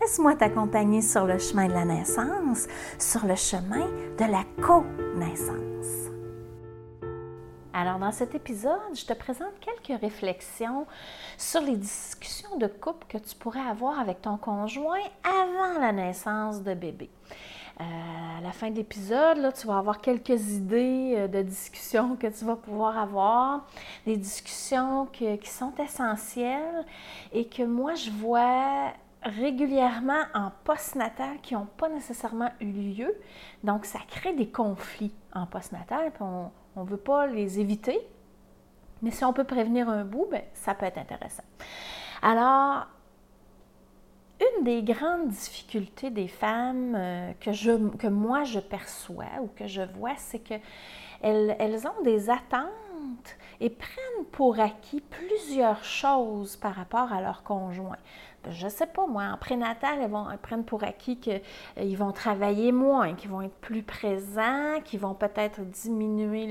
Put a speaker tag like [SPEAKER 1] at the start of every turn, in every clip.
[SPEAKER 1] Laisse-moi t'accompagner sur le chemin de la naissance, sur le chemin de la co-naissance. Alors, dans cet épisode, je te présente quelques réflexions sur les discussions de couple que tu pourrais avoir avec ton conjoint avant la naissance de bébé. Euh, à la fin de l'épisode, tu vas avoir quelques idées euh, de discussions que tu vas pouvoir avoir, des discussions qui sont essentielles et que moi, je vois régulièrement en postnatal qui n'ont pas nécessairement eu lieu. Donc, ça crée des conflits en postnatal, on ne veut pas les éviter. Mais si on peut prévenir un bout, ben, ça peut être intéressant. Alors, une des grandes difficultés des femmes euh, que moi je perçois ou que je vois, c'est qu'elles elles ont des attentes et prennent pour acquis plusieurs choses par rapport à leur conjoint je ne sais pas, moi, en prénatal, elles, vont, prennent pour acquis qu'ils euh, vont travailler moins, qu'ils vont être plus présents, qu'ils vont peut-être diminuer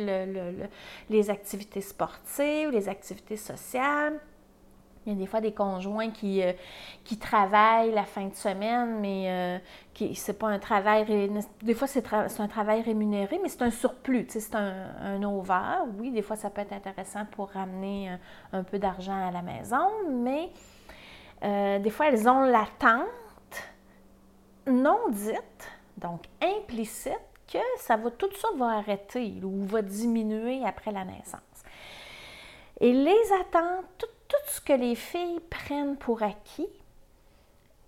[SPEAKER 1] les activités sportives, les activités sociales. Il y a des fois des conjoints qui, euh, qui travaillent la fin de semaine, mais euh, qui c'est pas un travail. Des fois, c'est, un travail rémunéré, mais c'est un surplus. c'est un, over. Oui, des fois, ça peut être intéressant pour ramener un peu d'argent à la maison, mais euh, des fois, elles ont l'attente non dite, donc implicite, que ça va, tout ça va arrêter ou va diminuer après la naissance. Et les attentes, tout, ce que les filles prennent pour acquis,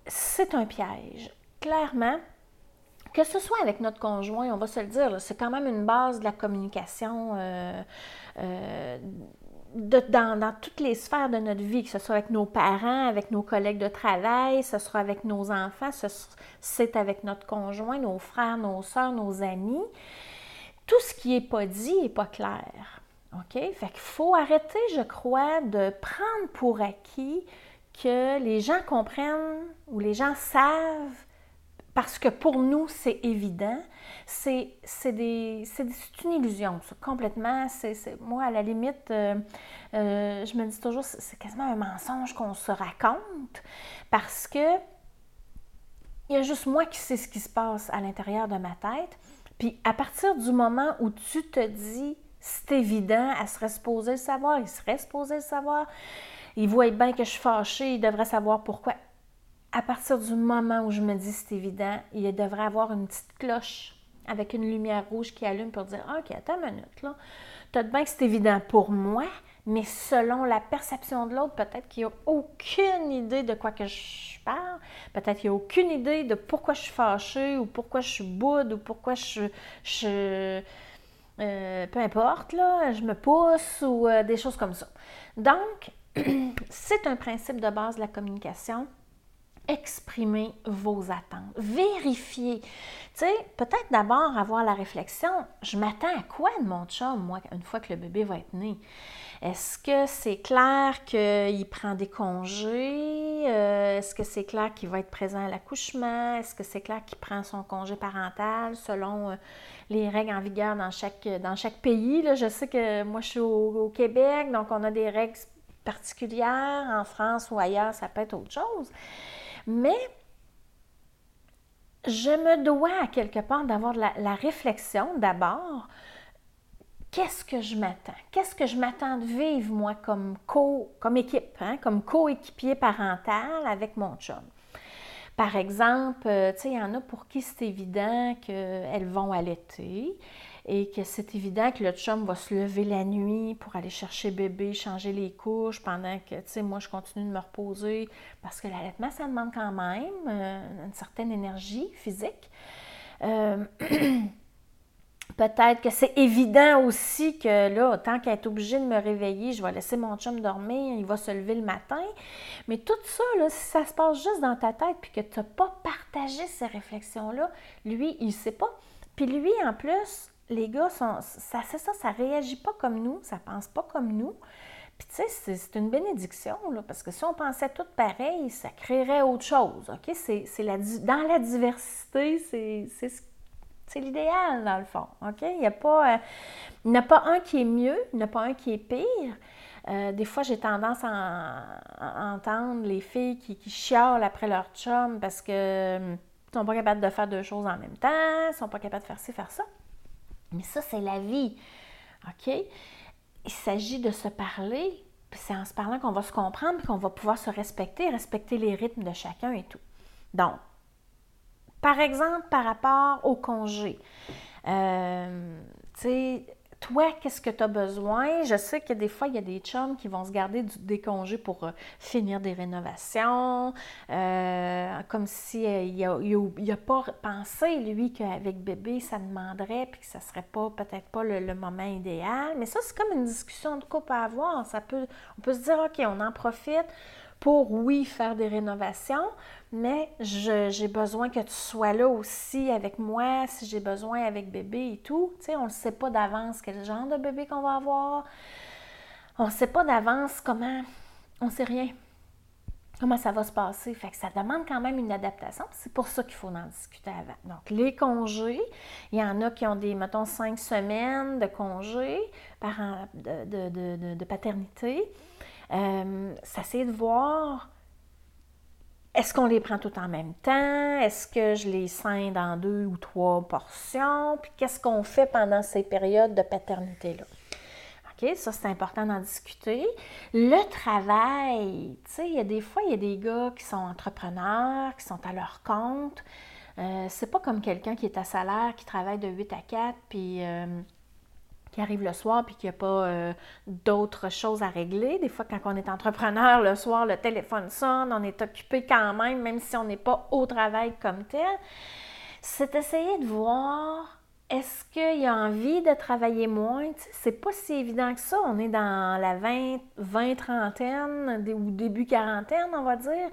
[SPEAKER 1] c'est un piège. Clairement, que ce soit avec notre conjoint, on va se le dire, c'est quand même une base de la communication euh, euh, dans, toutes les sphères de notre vie, que ce soit avec nos parents, avec nos collègues de travail, ce soit avec nos enfants, c'est avec notre conjoint, nos frères, nos soeurs, nos amis. Tout ce qui n'est pas dit n'est pas clair. OK? Fait qu'il faut arrêter, je crois, de prendre pour acquis que les gens comprennent ou les gens savent parce que pour nous, c'est évident. C'est une illusion, complètement. C'est moi, à la limite, euh, euh, je me dis toujours, c'est quasiment un mensonge qu'on se raconte parce que il y a juste moi qui sais ce qui se passe à l'intérieur de ma tête. Puis à partir du moment où tu te dis, c'est évident, elle serait supposée le savoir, il serait supposé le savoir, il voit bien que je suis fâchée, il devrait savoir pourquoi à partir du moment où je me dis c'est évident, il devrait avoir une petite cloche avec une lumière rouge qui allume pour dire OK, attends une minute, là. Peut-être bien que c'est évident pour moi, mais selon la perception de l'autre, peut-être qu'il n'y a aucune idée de quoi que je parle. Peut-être qu'il n'y a aucune idée de pourquoi je suis fâchée ou pourquoi je suis boude ou pourquoi je. je euh, peu importe, là, je me pousse ou euh, des choses comme ça. Donc, c'est un principe de base de la communication exprimer vos attentes, vérifier. Tu sais, peut-être d'abord avoir la réflexion, je m'attends à quoi de mon chum, moi, une fois que le bébé va être né? Est-ce que c'est clair qu'il prend des congés? Euh, est-ce que c'est clair qu'il va être présent à l'accouchement? Est-ce que c'est clair qu'il prend son congé parental selon euh, les règles en vigueur dans chaque, pays? Je sais que moi, je suis au, au Québec, donc on a des règles particulières. En France ou ailleurs, ça peut être autre chose. Mais je me dois à quelque part d'avoir la, réflexion d'abord. Qu'est-ce que je m'attends? Qu'est-ce que je m'attends de vivre, moi, comme, co, comme équipe, hein? comme coéquipier parental avec mon chum? Par exemple, euh, tu sais, il y en a pour qui c'est évident qu'elles vont allaiter et que c'est évident que le chum va se lever la nuit pour aller chercher bébé, changer les couches pendant que, tu sais, moi, je continue de me reposer parce que l'allaitement, ça demande quand même euh, une certaine énergie physique. Euh, Peut-être que c'est évident aussi que là, tant qu'elle est obligée de me réveiller, je vais laisser mon chum dormir, il va se lever le matin. Mais tout ça, là, si ça se passe juste dans ta tête puis que tu n'as pas partagé ces réflexions-là, lui, il ne sait pas. Puis lui, en plus, les gars, ça, c'est ça, ça réagit pas comme nous, ça pense pas comme nous. Puis tu sais, c'est, une bénédiction, là, parce que si on pensait tout pareil, ça créerait autre chose, OK? C'est, la, dans la diversité, c'est, c'est ce c'est l'idéal, dans le fond. OK? Il n'y a, pas, euh, a pas un qui est mieux, il n'y a pas un qui est pire. Euh, des fois, j'ai tendance à, entendre les filles qui, qui, chialent après leur chum parce que ne hum, sont pas capables de faire deux choses en même temps, ne sont pas capables de faire ci, faire ça. Mais ça, c'est la vie. Il s'agit de se parler, puis c'est en se parlant qu'on va se comprendre, qu'on va pouvoir se respecter, respecter les rythmes de chacun et tout. Donc, par exemple, par rapport au congé. Euh, tu sais, toi, qu'est-ce que tu as besoin? Je sais que des fois, il y a des chums qui vont se garder des congés pour euh, finir des rénovations, euh, comme s'il n'a a, pas pensé, lui, qu'avec bébé, ça demanderait, puis que ça serait pas peut-être pas le, moment idéal. Mais ça, c'est comme une discussion de couple à avoir. On peut se dire, OK, on en profite pour, oui, faire des rénovations, mais j'ai besoin que tu sois là aussi avec moi, si j'ai besoin avec bébé et tout. Tu sais, on ne sait pas d'avance quel genre de bébé qu'on va avoir. On ne sait pas d'avance comment. On ne sait rien. Comment ça va se passer. Fait que ça demande quand même une adaptation. C'est pour ça qu'il faut en discuter avant. Donc, les congés, il y en a qui ont des, mettons, cinq semaines de congés par, de, de paternité. Euh, c'est de voir est-ce qu'on les prend tout en même temps? Est-ce que je les scinde en deux ou trois portions? Puis qu'est-ce qu'on fait pendant ces périodes de paternité-là? OK, ça c'est important d'en discuter. Le travail, tu sais, il y a des fois, il y a des gars qui sont entrepreneurs, qui sont à leur compte. Euh, c'est pas comme quelqu'un qui est à salaire, qui travaille de 8 à 4, puis euh, qui arrive le soir puis qu'il n'y a pas euh, d'autres choses à régler. Des fois, quand on est entrepreneur, le soir, le téléphone sonne, on est occupé quand même, même si on n'est pas au travail comme tel. C'est essayer de voir est-ce qu'il y a envie de travailler moins? C'est pas si évident que ça. On est dans la 20, 20 trentaine ou début quarantaine, on va dire.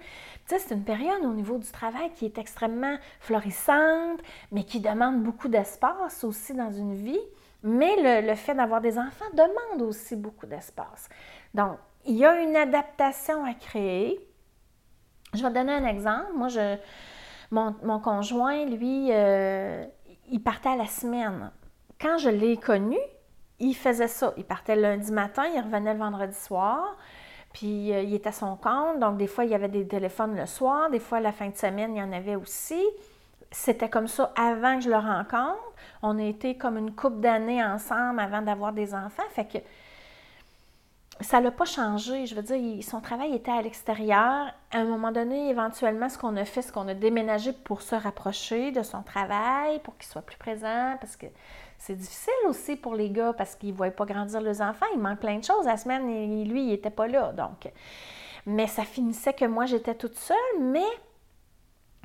[SPEAKER 1] C'est une période au niveau du travail qui est extrêmement florissante, mais qui demande beaucoup d'espace aussi dans une vie. Mais le, fait d'avoir des enfants demande aussi beaucoup d'espace. Donc, il y a une adaptation à créer. Je vais donner un exemple. Moi, je, mon, conjoint, lui, euh, il partait à la semaine. Quand je l'ai connu, il faisait ça. Il partait le lundi matin, il revenait le vendredi soir. Puis euh, il était à son compte, donc des fois il y avait des téléphones le soir, des fois la fin de semaine il y en avait aussi c'était comme ça avant que je le rencontre. On a été comme une couple d'années ensemble avant d'avoir des enfants. Fait que ça l'a pas changé. Je veux dire, son travail était à l'extérieur. À un moment donné, éventuellement, ce qu'on a fait, c'est qu'on a déménagé pour se rapprocher de son travail, pour qu'il soit plus présent, parce que c'est difficile aussi pour les gars, parce qu'ils ne voient pas grandir les enfants. Il manque plein de choses. La semaine, lui, il n'était pas là. Donc, mais ça finissait que moi, j'étais toute seule, mais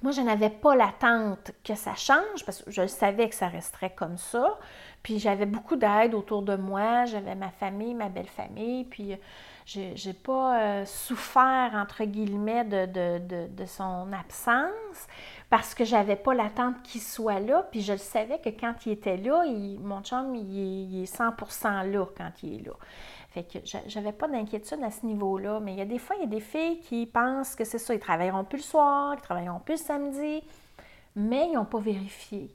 [SPEAKER 1] moi, je n'avais pas l'attente que ça change parce que je savais que ça resterait comme ça. Puis j'avais beaucoup d'aide autour de moi. J'avais ma famille, ma belle famille. Puis euh, j'ai, pas euh, souffert, entre guillemets, de, son absence parce que j'avais pas l'attente qu'il soit là. Puis je savais que quand il était là, mon chum, il est 100% là quand il est là. Fait que j'avais pas d'inquiétude à ce niveau-là. Mais il y a des fois, il y a des filles qui pensent que c'est ça, ils travailleront plus le soir, ils travailleront plus le samedi, mais ils n'ont pas vérifié.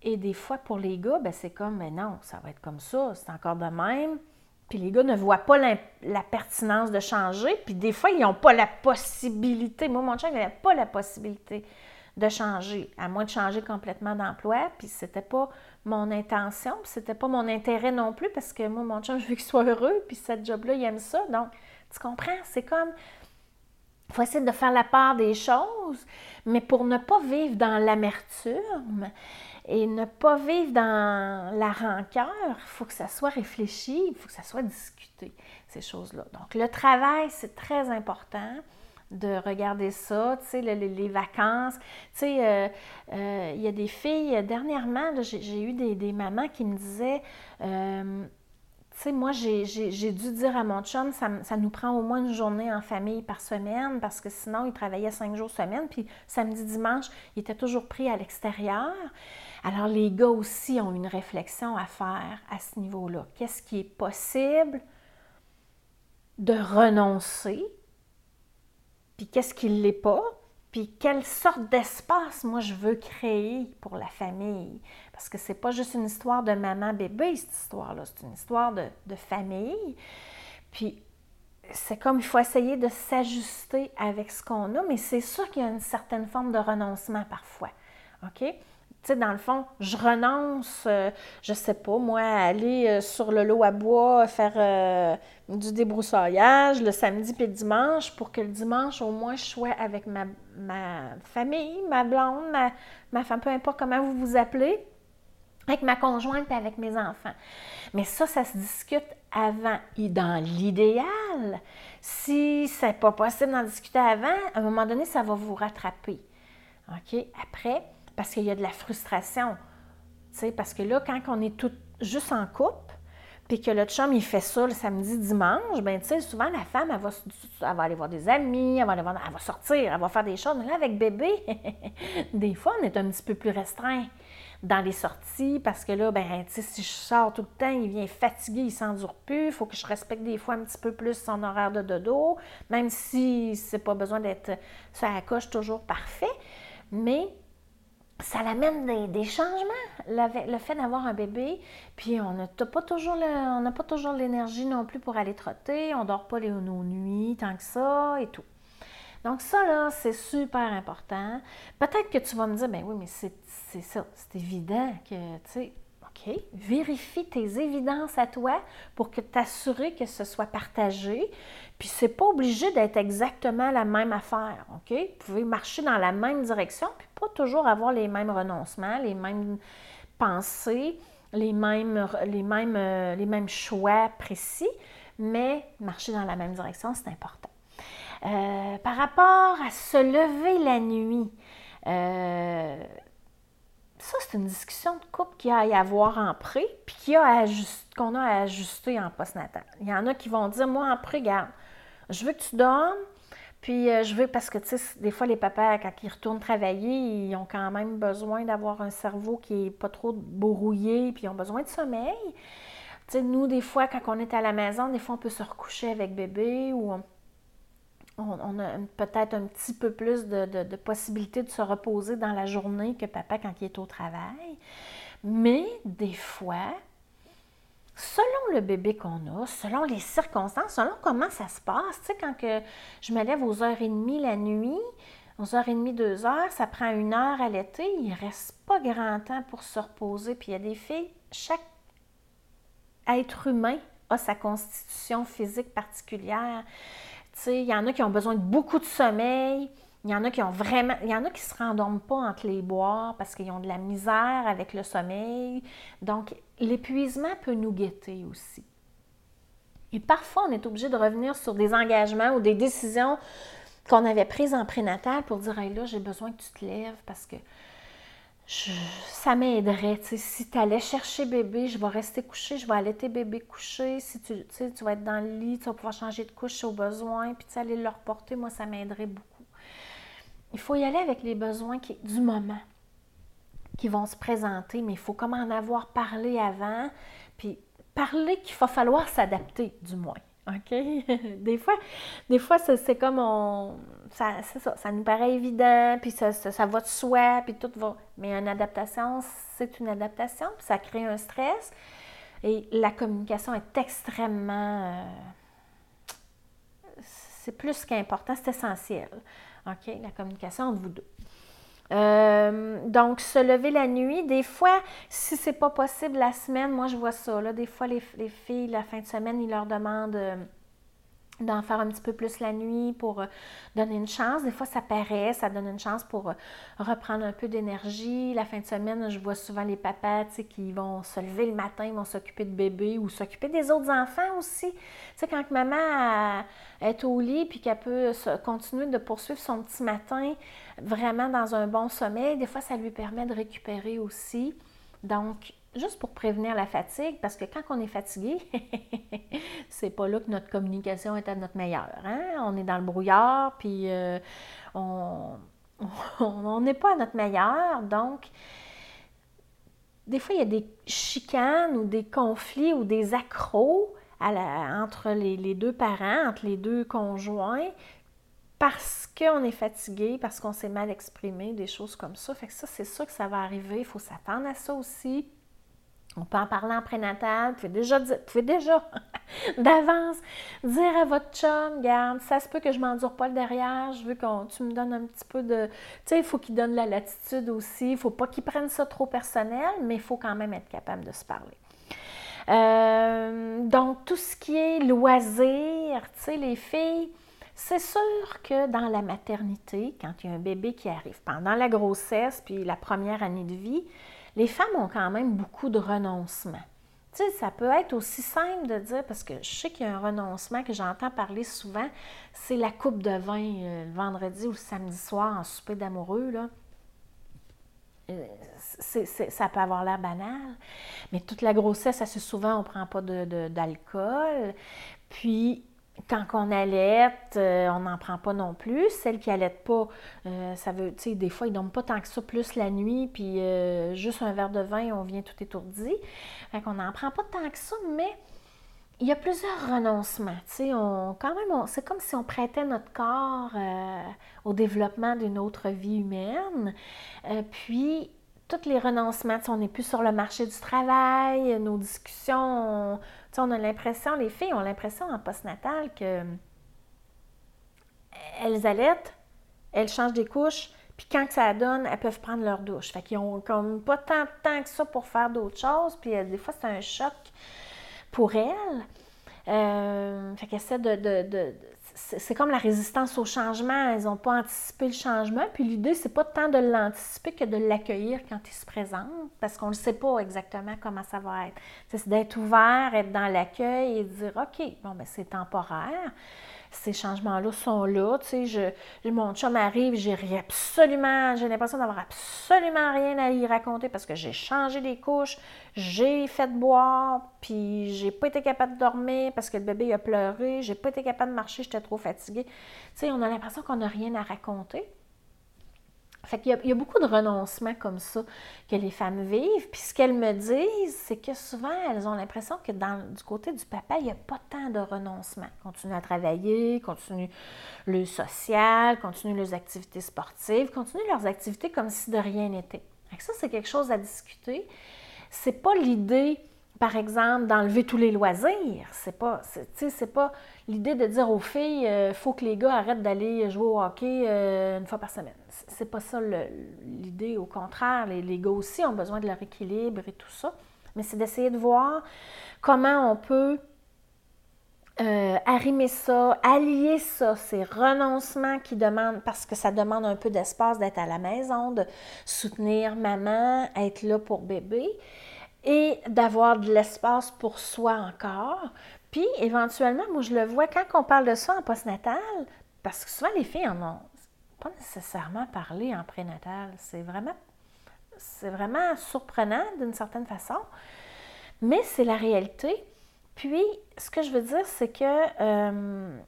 [SPEAKER 1] Et des fois, pour les gars, ben, c'est comme, mais non, ça va être comme ça, c'est encore de même. Puis les gars ne voient pas la, pertinence de changer. Puis des fois, ils n'ont pas la possibilité. Moi, mon chien n'avait pas la possibilité de changer, à moins de changer complètement d'emploi. Puis c'était pas mon intention, puis c'était pas mon intérêt non plus, parce que moi, mon chum, je veux qu'il soit heureux, puis cette job-là, il aime ça. Donc, tu comprends? C'est comme. Il faut essayer de faire la part des choses, mais pour ne pas vivre dans l'amertume et ne pas vivre dans la rancœur, il faut que ça soit réfléchi, il faut que ça soit discuté, ces choses-là. Donc, le travail, c'est très important de regarder ça, tu sais, les, vacances. Tu sais, euh, euh, il y a des filles, dernièrement, j'ai eu des, mamans qui me disaient, euh, tu sais, moi, j'ai dû dire à mon chum, ça, ça, nous prend au moins une journée en famille par semaine, parce que sinon, il travaillait cinq jours semaine, puis samedi, dimanche, il était toujours pris à l'extérieur. Alors, les gars aussi ont une réflexion à faire à ce niveau-là. Qu'est-ce qui est possible de renoncer puis qu'est-ce qui ne l'est pas, puis quelle sorte d'espace moi je veux créer pour la famille? Parce que c'est pas juste une histoire de maman-bébé, cette histoire-là, c'est une histoire de, famille. Puis c'est comme il faut essayer de s'ajuster avec ce qu'on a, mais c'est sûr qu'il y a une certaine forme de renoncement parfois. OK? Dans le fond, je renonce, euh, je sais pas, moi, à aller euh, sur le lot à bois, faire euh, du débroussaillage le samedi puis le dimanche pour que le dimanche, au moins, je sois avec ma, famille, ma blonde, ma, femme, peu importe comment vous vous appelez, avec ma conjointe et avec mes enfants. Mais ça, ça se discute avant. Et dans l'idéal, si c'est pas possible d'en discuter avant, à un moment donné, ça va vous rattraper. OK? Après, parce qu'il y a de la frustration. sais, parce que là, quand on est tout juste en couple, puis que le chum, il fait ça le samedi, dimanche, ben tu sais, souvent, la femme, elle va, elle va, aller voir des amis, elle va, aller voir, elle va sortir, elle va faire des choses. Mais là, avec bébé, des fois, on est un petit peu plus restreint dans les sorties parce que là, ben, tu sais, si je sors tout le temps, il vient fatigué, il s'endure plus. Il faut que je respecte des fois un petit peu plus son horaire de dodo, même si c'est pas besoin d'être ça à coche toujours parfait. Mais ça l'amène des, changements, le, fait d'avoir un bébé, puis on n'a pas toujours l'énergie non plus pour aller trotter, on dort pas les, nos nuits tant que ça et tout. Donc ça, là, c'est super important. Peut-être que tu vas me dire, ben oui, mais c'est ça, c'est évident que, tu sais, Vérifie tes évidences à toi pour que t'assurer que ce soit partagé. Puis c'est pas obligé d'être exactement la même affaire, OK? Vous pouvez marcher dans la même direction, puis pas toujours avoir les mêmes renoncements, les mêmes pensées, les mêmes, euh, choix précis, mais marcher dans la même direction, c'est important. Euh, par rapport à se lever la nuit, euh, ça, c'est une discussion de couple qui a à y avoir en pré, puis a qu'on a à ajuster en postnatal. Il y en a qui vont dire, moi, en pré, garde, je veux que tu dormes, puis euh, je veux, parce que, tu sais, des fois, les papas, quand ils retournent travailler, ils ont quand même besoin d'avoir un cerveau qui n'est pas trop brouillé, puis ils ont besoin de sommeil. Tu sais, nous, des fois, quand on est à la maison, des fois, on peut se recoucher avec bébé ou on, a peut-être un petit peu plus de, de, possibilités de se reposer dans la journée que papa quand il est au travail. Mais des fois, selon le bébé qu'on a, selon les circonstances, selon comment ça se passe, tu sais, quand je me lève aux heures et demie la nuit, aux heures et demie, deux heures, ça prend une heure à l'été, il ne reste pas grand temps pour se reposer. Puis il y a des filles, chaque être humain a sa constitution physique particulière il y en a qui ont besoin de beaucoup de sommeil. Il y en a qui ont vraiment. Il y en a qui se rendorment pas entre les boires parce qu'ils ont de la misère avec le sommeil. Donc, l'épuisement peut nous guetter aussi. Et parfois, on est obligé de revenir sur des engagements ou des décisions qu'on avait prises en prénatal pour dire Hey, là, j'ai besoin que tu te lèves parce que ça m'aiderait. Si tu allais chercher bébé, je vais rester couché, je vais allaiter bébé couché. Si tu, tu vas être dans le lit, tu vas pouvoir changer de couche au besoin, puis tu aller le reporter, moi, ça m'aiderait beaucoup. Il faut y aller avec les besoins qui, du moment qui vont se présenter, mais il faut comme en avoir parlé avant, puis parler qu'il va falloir s'adapter, du moins. OK? des fois, des fois c'est comme on. Ça, ça, ça nous paraît évident, puis ça, ça, va de soi, puis tout va. Mais une adaptation, c'est une adaptation, puis ça crée un stress. Et la communication est extrêmement. Euh, c'est plus qu'important, c'est essentiel. OK? La communication entre vous deux. Euh, donc, se lever la nuit, des fois, si c'est pas possible la semaine, moi je vois ça. Là, des fois, les, filles, la fin de semaine, ils leur demandent euh, d'en faire un petit peu plus la nuit pour euh, donner une chance. Des fois, ça paraît, ça donne une chance pour euh, reprendre un peu d'énergie. La fin de semaine, je vois souvent les papas qui vont se lever le matin, vont s'occuper de bébé ou s'occuper des autres enfants aussi. Tu quand maman est au lit puis qu'elle peut continuer de poursuivre son petit matin vraiment dans un bon sommeil, des fois, ça lui permet de récupérer aussi. Donc, juste pour prévenir la fatigue, parce que quand on est fatigué, c'est pas là que notre communication est à notre meilleur. Hein? On est dans le brouillard, puis euh, on n'est pas à notre meilleur. Donc, des fois, il y a des chicanes ou des conflits ou des accros entre les, deux parents, entre les deux conjoints, parce qu'on est fatigué, parce qu'on s'est mal exprimé, des choses comme ça. Fait que ça, c'est sûr que ça va arriver. Il faut s'attendre à ça aussi. On peut en parler en prénatal. Vous pouvez déjà, déjà d'avance dire à votre chum, garde, ça se peut que je m'endure pas le derrière, je veux que tu me donnes un petit peu de... Tu sais, il faut qu'il donne la latitude aussi. Il faut pas qu'il prenne ça trop personnel, mais il faut quand même être capable de se parler. Euh, donc, tout ce qui est loisir, tu sais, les filles, c'est sûr que dans la maternité, quand il y a un bébé qui arrive pendant la grossesse, puis la première année de vie, les femmes ont quand même beaucoup de renoncements. Tu sais, ça peut être aussi simple de dire, parce que je sais qu'il y a un renoncement que j'entends parler souvent, c'est la coupe de vin euh, le vendredi ou le samedi soir en souper d'amoureux, là. Euh, ça peut avoir l'air banal, mais toute la grossesse, assez souvent, on ne prend pas d'alcool. Puis, quand on allait, euh, on n'en prend pas non plus. Celles qui allaitent pas, euh, ça veut, tu sais, des fois, ils dorment pas tant que ça, plus la nuit, puis euh, juste un verre de vin, on vient tout étourdi. Fait qu'on n'en prend pas tant que ça, mais il y a plusieurs renoncements. Tu sais, on, quand même, c'est comme si on prêtait notre corps au développement d'une autre vie humaine. puis, tous les renoncements, on n'est plus sur le marché du travail, nos discussions, on a l'impression, les filles ont l'impression en postnatal que elles allaitent, elles changent des couches, puis quand ça donne, elles peuvent prendre leur douche. Fait qu'ils ont comme pas tant de temps que ça pour faire d'autres choses, puis euh, des fois c'est un choc pour elles. Euh, fait qu'elles essaient de, c'est comme la résistance au changement. Elles n'ont pas anticipé le changement. Puis l'idée, c'est pas tant de l'anticiper que de l'accueillir quand il se présente, parce qu'on ne sait pas exactement comment ça va être. C'est d'être ouvert, être dans l'accueil et dire OK, bon, ben c'est temporaire ces changements-là sont là. Tu sais, je, mon chum arrive, j'ai absolument, j'ai l'impression d'avoir absolument rien à y raconter parce que j'ai changé les couches, j'ai fait boire, puis j'ai pas été capable de dormir parce que le bébé a pleuré, j'ai pas été capable de marcher, j'étais trop fatiguée. Tu on a l'impression qu'on n'a rien à raconter. Fait qu'il y, a beaucoup de renoncements comme ça que les femmes vivent. Puis ce qu'elles me disent, c'est que souvent, elles ont l'impression que dans, du côté du papa, il n'y a pas tant de renoncements. Continuent à travailler, continuent le social, continuent leurs activités sportives, continuent leurs activités comme si de rien n'était. Ça, c'est quelque chose à discuter. C'est pas l'idée par exemple, d'enlever tous les loisirs. C'est pas, c'est pas l'idée de dire aux filles, il euh, faut que les gars arrêtent d'aller jouer au hockey euh, une fois par semaine. C'est pas ça l'idée. Au contraire, les, les, gars aussi ont besoin de leur équilibre et tout ça. Mais c'est d'essayer de voir comment on peut euh, arrimer ça, allier ça, ces renoncements qui demandent, parce que ça demande un peu d'espace d'être à la maison, de soutenir maman, être là pour bébé et d'avoir de l'espace pour soi encore. Puis, éventuellement, moi, je le vois quand on parle de ça en postnatal, parce que souvent, les filles en ont pas nécessairement parlé en prénatal. C'est vraiment, c'est vraiment surprenant d'une certaine façon, mais c'est la réalité. Puis, ce que je veux dire, c'est que euh,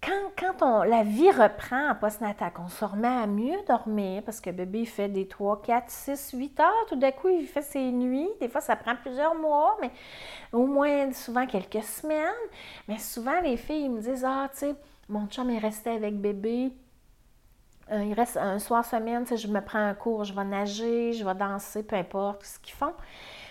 [SPEAKER 1] quand, on, la vie reprend en postnatal, qu'on se remet à mieux dormir, parce que bébé fait des 3, 4, 6, 8 heures, tout d'un coup, il fait ses nuits. Des fois, ça prend plusieurs mois, mais au moins, souvent, quelques semaines. Mais souvent, les filles me disent Ah, tu sais, mon chum est resté avec bébé. Euh, il reste un soir semaine, je me prends un cours, je vais nager, je vais danser, peu importe ce qu'ils font.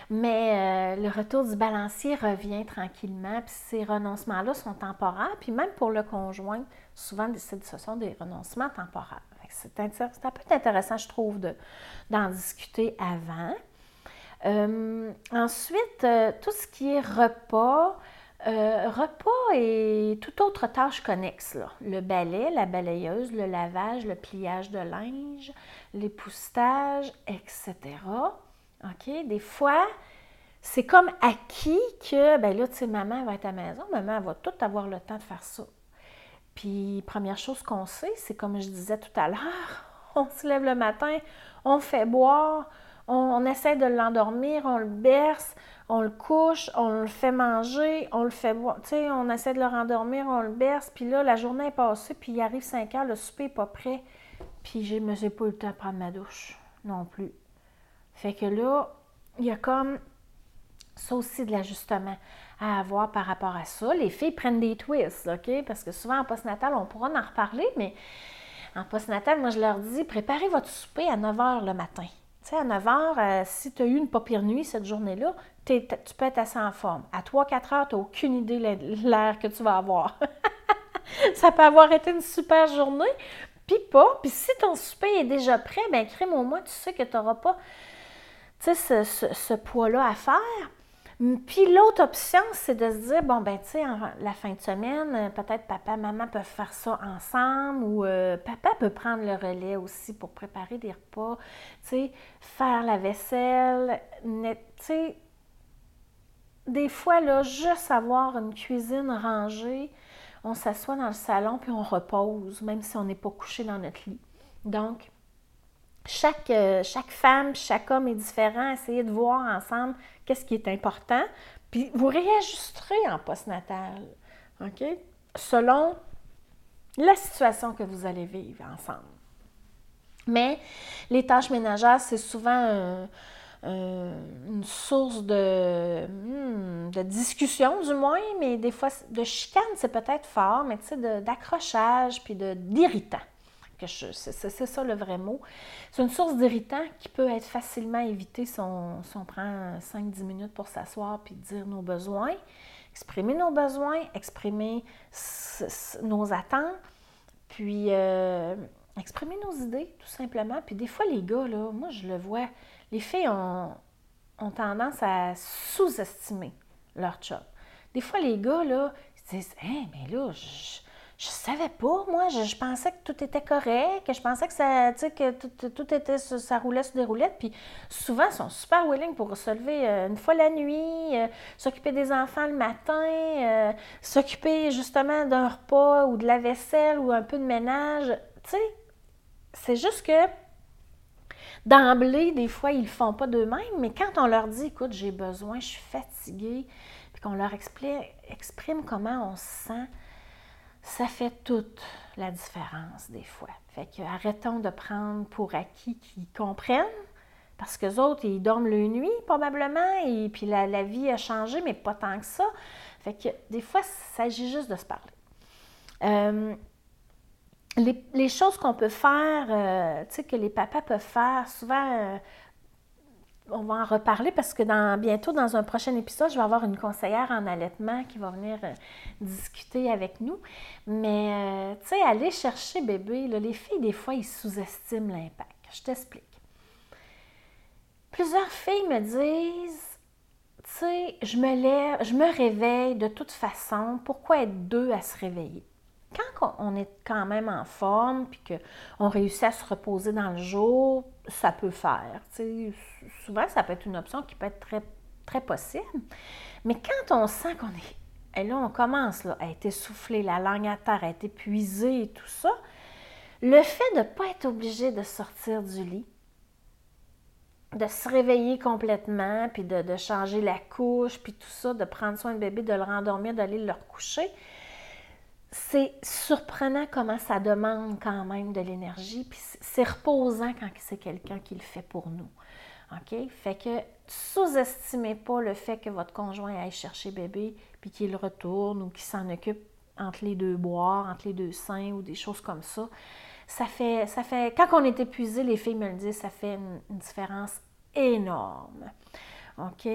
[SPEAKER 1] Mais euh, le retour du balancier revient tranquillement, puis ces renoncements-là sont temporaires, puis même pour le conjoint, souvent, ce sont des renoncements temporaires. C'est un peu intéressant, je trouve, d'en discuter avant. Euh, ensuite, euh, tout ce qui est repas, repas et toute autre tâche connexe. Le balai, la balayeuse, le lavage, le pliage de linge, l'époussetage, etc. Des fois, c'est comme acquis que, ben là, tu sais, maman va être à la maison, maman va tout avoir le temps de faire ça. Puis, première chose qu'on sait, c'est comme je disais tout à l'heure, on se lève le matin, on fait boire, on, essaie de l'endormir, on le berce, on le couche, on le fait manger, on le fait boire. Tu sais, on essaie de le rendormir, on le berce. Puis là, la journée est passée, puis il arrive 5 heures, le souper n'est pas prêt. Puis je me suis pas eu le temps de prendre ma douche non plus. Fait que là, il y a comme ça aussi de l'ajustement à avoir par rapport à ça. Les filles prennent des twists, OK? Parce que souvent en postnatal, on pourra en reparler, mais en postnatal, moi, je leur dis préparez votre souper à 9 h le matin. Tu sais, à 9 h, euh, si tu as eu une pas nuit cette journée-là, tu peux être assez en forme. À 3-4 heures, tu n'as aucune idée de l'air que tu vas avoir. ça peut avoir été une super journée, puis pas. Puis si ton souper est déjà prêt, ben crème au moins, tu sais que tu n'auras pas ce, ce, ce poids-là à faire. Puis l'autre option, c'est de se dire, bon, ben, tu sais, la fin de semaine, euh, peut-être papa, maman peuvent faire ça ensemble ou euh, papa peut prendre le relais aussi pour préparer des repas, tu sais, faire la vaisselle, tu sais, des fois, là, juste avoir une cuisine rangée, on s'assoit dans le salon puis on repose, même si on n'est pas couché dans notre lit. Donc, chaque, euh, chaque femme, chaque homme est différent. Essayez de voir ensemble qu'est-ce qui est important. Puis vous réajusterez en postnatal, OK? Selon la situation que vous allez vivre ensemble. Mais les tâches ménagères, c'est souvent une source de, hmm, de, discussion, du moins, mais des fois, de chicane, c'est peut-être fort, mais tu sais, d'accrochage puis d'irritant c'est ça le vrai mot. C'est une source d'irritant qui peut être facilement évitée si on, prend 5-10 minutes pour s'asseoir puis dire nos besoins, exprimer nos besoins, exprimer nos attentes, puis euh, exprimer nos idées, tout simplement. Puis des fois, les gars, là, moi, je le vois, les filles ont, ont tendance à sous-estimer leur job. Des fois, les gars, là, ils disent Hé, mais là, je je savais pas, moi. Je, pensais que tout était correct, que je pensais que ça, que tout, tout, était, ça roulait sur des roulettes. Puis souvent, ils sont super willing pour se lever euh, une fois la nuit, euh, s'occuper des enfants le matin, euh, s'occuper justement d'un repas ou de la vaisselle ou un peu de ménage. Tu sais, c'est juste que d'emblée, des fois, ils le font pas d'eux-mêmes, mais quand on leur dit, écoute, j'ai besoin, je suis fatiguée, puis qu'on leur explique, exprime comment on se sent, ça fait toute la différence des fois. Fait que arrêtons de prendre pour acquis qu'ils comprennent, parce que les autres, ils dorment le nuit probablement, et puis la, vie a changé, mais pas tant que ça. Fait que des fois, il s'agit juste de se parler. Euh, les, choses qu'on peut faire, euh, tu sais, que les papas peuvent faire, souvent, euh, on va en reparler parce que bientôt, dans un prochain épisode, je vais avoir une conseillère en allaitement qui va venir euh, discuter avec nous. Mais, euh, tu sais, aller chercher bébé, les filles, des fois, ils sous-estiment l'impact. Je t'explique. Plusieurs filles me disent, tu sais, je me lève, je me réveille de toute façon. Pourquoi être deux à se réveiller? quand on est quand même en forme, puis qu'on réussit à se reposer dans le jour, ça peut faire. souvent, ça peut être une option qui peut être très, très possible. Mais quand on sent qu'on est... Et là, on commence là, à être essoufflé, la langue à terre, à être épuisé et tout ça, le fait de ne pas être obligé de sortir du lit, de se réveiller complètement, puis de, changer la couche, puis tout ça, de prendre soin de bébé, de le rendormir, d'aller le recoucher, c'est surprenant comment ça demande quand même de l'énergie, puis c'est reposant quand c'est quelqu'un qui le fait pour nous. OK? Fait que sous-estimez pas le fait que votre conjoint aille chercher bébé, puis qu'il retourne ou qu'il s'en occupe entre les deux boires, entre les deux seins ou des choses comme ça. Ça fait, ça fait, quand on est épuisé, les filles me le disent, ça fait une, différence énorme. OK?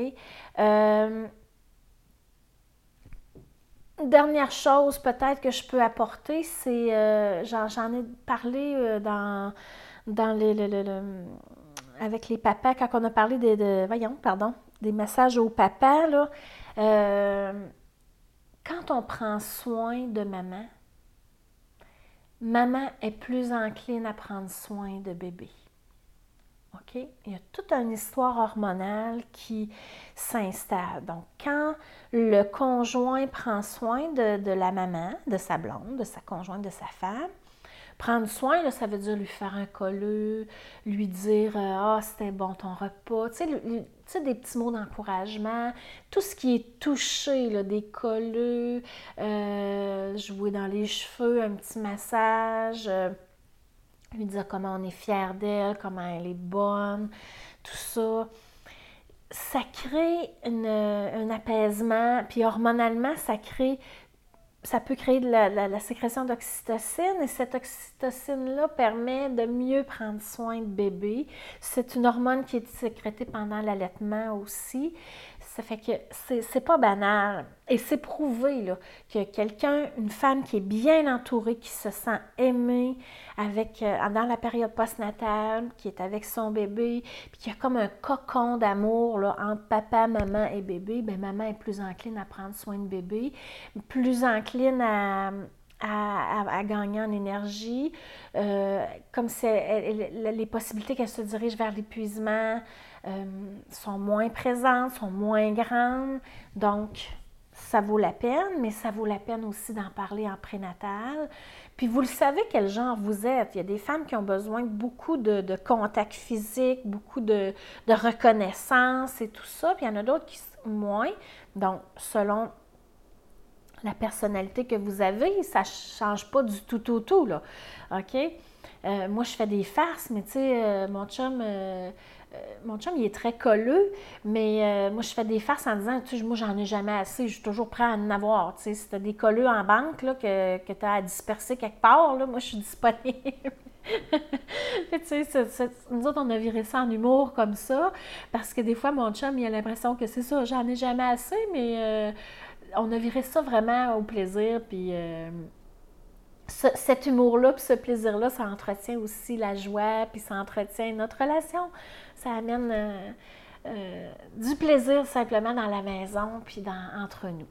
[SPEAKER 1] Euh, dernière chose peut-être que je peux apporter, c'est, euh, j'en ai parlé euh, dans, dans les, avec les papas, quand on a parlé de, voyons, pardon, des messages aux papas, là, euh, quand on prend soin de maman, maman est plus encline à prendre soin de bébé. Il y a toute une histoire hormonale qui s'installe. Donc, quand le conjoint prend soin de, la maman, de sa blonde, de sa conjointe, de sa femme, prendre soin, ça veut dire lui faire un colleux, lui dire euh, Ah, c'était bon ton repas. Tu sais, des petits mots d'encouragement. Tout ce qui est touché, des colleux, jouer dans les cheveux, un petit massage. Euh, lui dire comment on est fier d'elle, comment elle est bonne, tout ça. Ça crée un apaisement, puis hormonalement, ça crée ça peut créer de la, sécrétion d'oxytocine et cette oxytocine-là permet de mieux prendre soin de bébé. C'est une hormone qui est sécrétée pendant l'allaitement aussi. Ça fait que c'est pas banal. Et c'est prouvé là, que quelqu'un, une femme qui est bien entourée, qui se sent aimée avec, euh, dans la période postnatale, qui est avec son bébé, puis qui a comme un cocon d'amour entre papa, maman et bébé, bien, maman est plus encline à prendre soin de bébé, plus encline à, à, gagner en énergie, euh, comme c'est les possibilités qu'elle se dirige vers l'épuisement, euh, sont moins présentes, sont moins grandes. Donc, ça vaut la peine, mais ça vaut la peine aussi d'en parler en prénatal. Puis vous le savez quel genre vous êtes. Il y a des femmes qui ont besoin de beaucoup de, contact physique, beaucoup de, reconnaissance et tout ça. Puis il y en a d'autres qui moins. Donc, selon la personnalité que vous avez, ça ne change pas du tout, tout, tout, là. OK? Euh, moi, je fais des farces, mais tu sais, euh, mon chum, mon chum, il est très colleux, mais euh, moi, je fais des farces en disant, tu sais, moi, j'en ai jamais assez, je suis toujours prêt à en avoir. Tu sais, si tu as des colleux en banque là, que, que tu à disperser quelque part, là, moi, je suis disponible. tu sais, nous autres, on a viré ça en humour comme ça, parce que des fois, mon chum, il a l'impression que c'est ça, j'en ai jamais assez, mais euh, on a viré ça vraiment au plaisir, puis cet humour-là, puis ce plaisir-là, ça entretient aussi la joie, puis ça entretient notre relation. Ça amène euh, euh, du plaisir simplement dans la maison, puis dans, entre nous.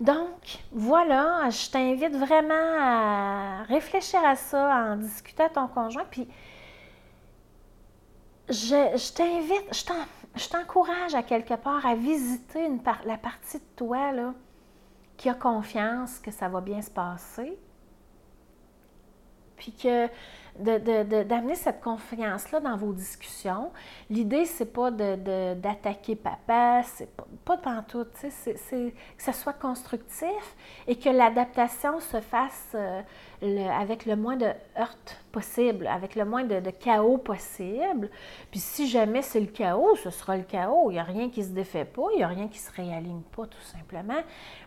[SPEAKER 1] Donc, voilà, je t'invite vraiment à réfléchir à ça, en discuter à ton conjoint, puis je, t'invite, je t'encourage à quelque part à visiter la partie de toi qui a confiance que ça va bien se passer, puis que d'amener cette confiance-là dans vos discussions. L'idée, c'est pas d'attaquer papa, c'est pas, pas pantoute, c'est que ce soit constructif et que l'adaptation se fasse euh, avec le moins de heurts possible, avec le moins de, de chaos possible. Puis si jamais c'est le chaos, ce sera le chaos. Il n'y a rien qui se défait pas, il n'y a rien qui se réaligne pas, tout simplement.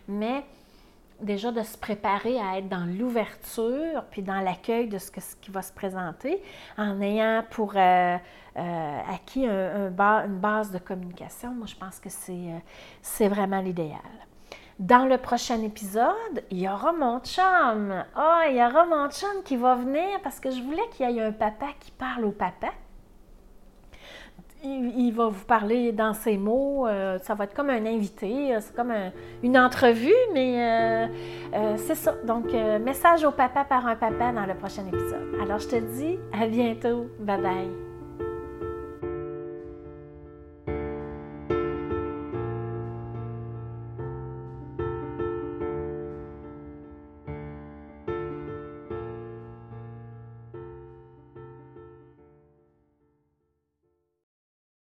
[SPEAKER 1] Mais déjà de se préparer à être dans l'ouverture, puis dans l'accueil de ce, qui va se présenter, en ayant pour euh, euh, acquis un, une base de communication. Moi, je pense que c'est, euh, c'est vraiment l'idéal. Dans le prochain épisode, il y aura mon chum. Ah, il y aura mon chum qui va venir parce que je voulais qu'il y ait un papa qui parle au papa il, va vous parler dans ses mots. Euh, ça va être comme un invité, euh, c'est comme une entrevue, mais euh, c'est ça. Donc, message au papa par un papa dans le prochain épisode. Alors, je te dis à bientôt. Bye bye.